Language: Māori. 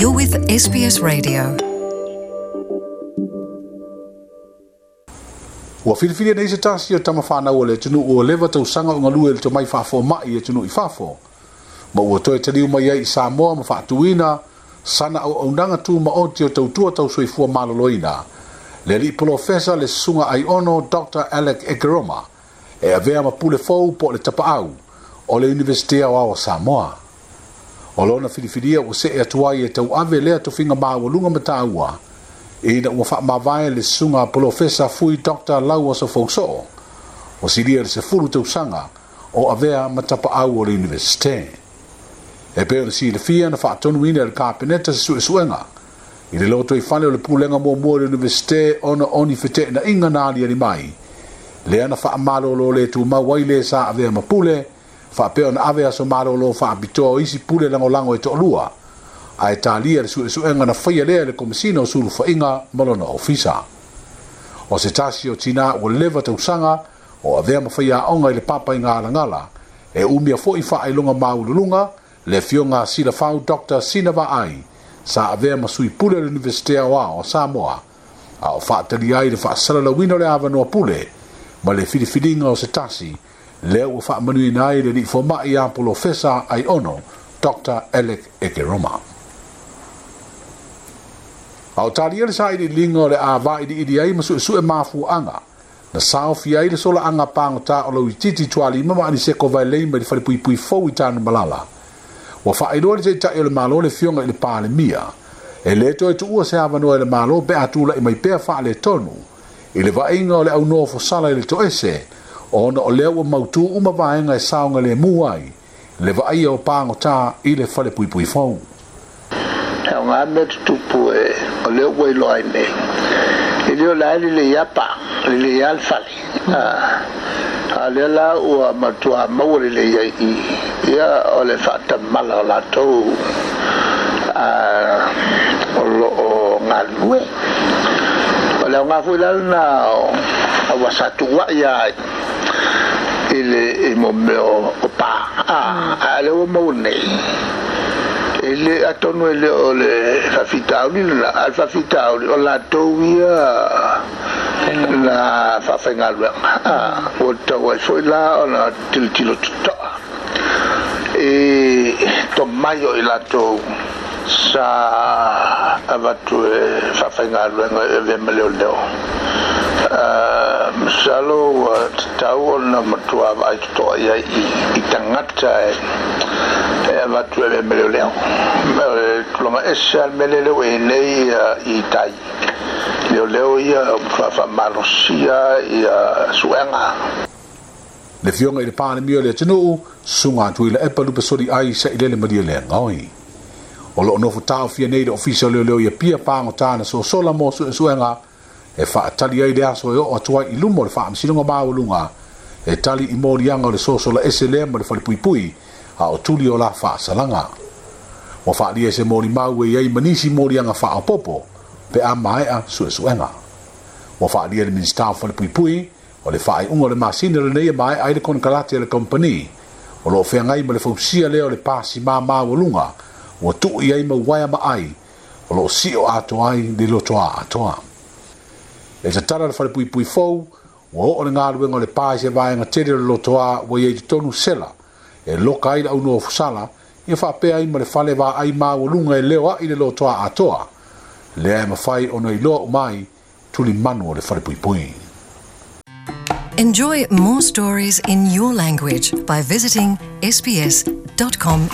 You're with SBS Radio. Ua filifili nei se tasi o tama whanau o le tunu o lewa tau sanga o ngalue le mai whafo mai e tunu i whafo. Ma ua toi taliu mai ai Samoa ma whaatuina sana au aunanga tu ma oti o tau tua tau soifua maloloina. Le li profesa le sunga ai ono Dr. Alec Egeroma e avea ma pule fau po le tapa au o le Universitea o Samoa. o lona filifilia ua see atu ai e, e tauave lea tofiga maualuga mataua e ina ua faamavae le susuga polofesa fui dr lau aso fousoo o silia le sefulu tausaga o avea ma tapaau o le universite e pei ona silafia na faatonuina i le kapeneta se suʻesuʻega i le loto i fale o le pulega muamua le universite ona oni fetaʻinaʻiga na aliali mai lea na faamalōlō lē tumau ai lē sa avea ma pule fa pe on ave aso maro lo fa bito i si pule lango lango eto lua a italia su su enga na fa yele le komisino su lu fa inga malona ofisa o se tasi o tina o leva te usanga o ave ma fa ya onga le papa inga ala ngala e umia fo i fa ai longa ma ululunga le fionga si la fau doctor sinava ai sa ave ma su i pule le universite o a o samoa a o fa tali ai le fa sala la wino le ava no pule ma le fili filinga o se tasi lea ua faamanuina ai le niifoamaʻi a polofesa ai ono dr elek ekeroma a o talia le saʻiliʻiliga o le a vaʻiliʻili ai ma suʻesuʻe mafuaga na saofi ai le solaaga pagotā o lou itiiti tualima ma aniseko vaelei mai le falipuipui fou i tanumalala ua faailoa le taʻitaʻi o le mālo le fioga i le palemia e lē toe tuua se avanoa i le mālo pe a tulaʻi mai pea faaletonu i le vaʻiga o le aunoa fosala i le toese ona o lea ua mautū uma vaega e saoga le mua ai le vaaia o pagotā i le fale puipui fou aoga mea tutupu e o lea ua iloa ai nei i lio lai leleia pa leleia le fale ah, a lea la ua matua maua leleia ii ia o le faatamala o latou a ah, o loo galue o le aoga foi lalana aua satuaʻi a ai ile imome opa a ale o maunei ele atonu ele o le fafitauli lona ale fafitauli o latou ia na faafaigaluega ua tau ai la ona tilotilo totoa e tomai o i latou sa avatu e faafaigaluega e ve leoleo salo ua uh, na ona matua to ia i tangata e e tu e meleleo tulaga lo ma e nei uh, i tai leoleo ia faafamalosia ia suega le fioga i le palemia o le atunuu le atu i la epa lupe soli ai saʻi lele malia le agaoi o loo nofo fi nei le ofisa o leo ia pia so soasola mo suenga e tali ai e le aso e oo atu ai i luma o le faamasinoga maoluga e tali i moliaga o le soasola ese lea ma le pui a o tuli o la faasalaga ua faalia e se molimau e iai ma nisi moliaga faaopoopo pe a maeʻa suʻesuʻega ua faalia le minista o falepuipui o le faaiʻuga o le masina lenei e maeʻa ai le konakalate e le kompani o loo feagai ma le fausia lea o le pasi mamaualuga ua tuʻu i ai mauaea ma ai o loo siʻo atoa ai le lotoā atoa e se tara le fale pui pui fou ua oo le galuega o le paise vaega tele le lotoā ua iai totonu sela e loka ai le aunoa fusala ia faapea ai ma le fale o lunga e leo a'i le lotoā atoa lea e mafai ona mai umai tulimanu o le fale puipui enjoy more stories in your language by visiting sps.com.au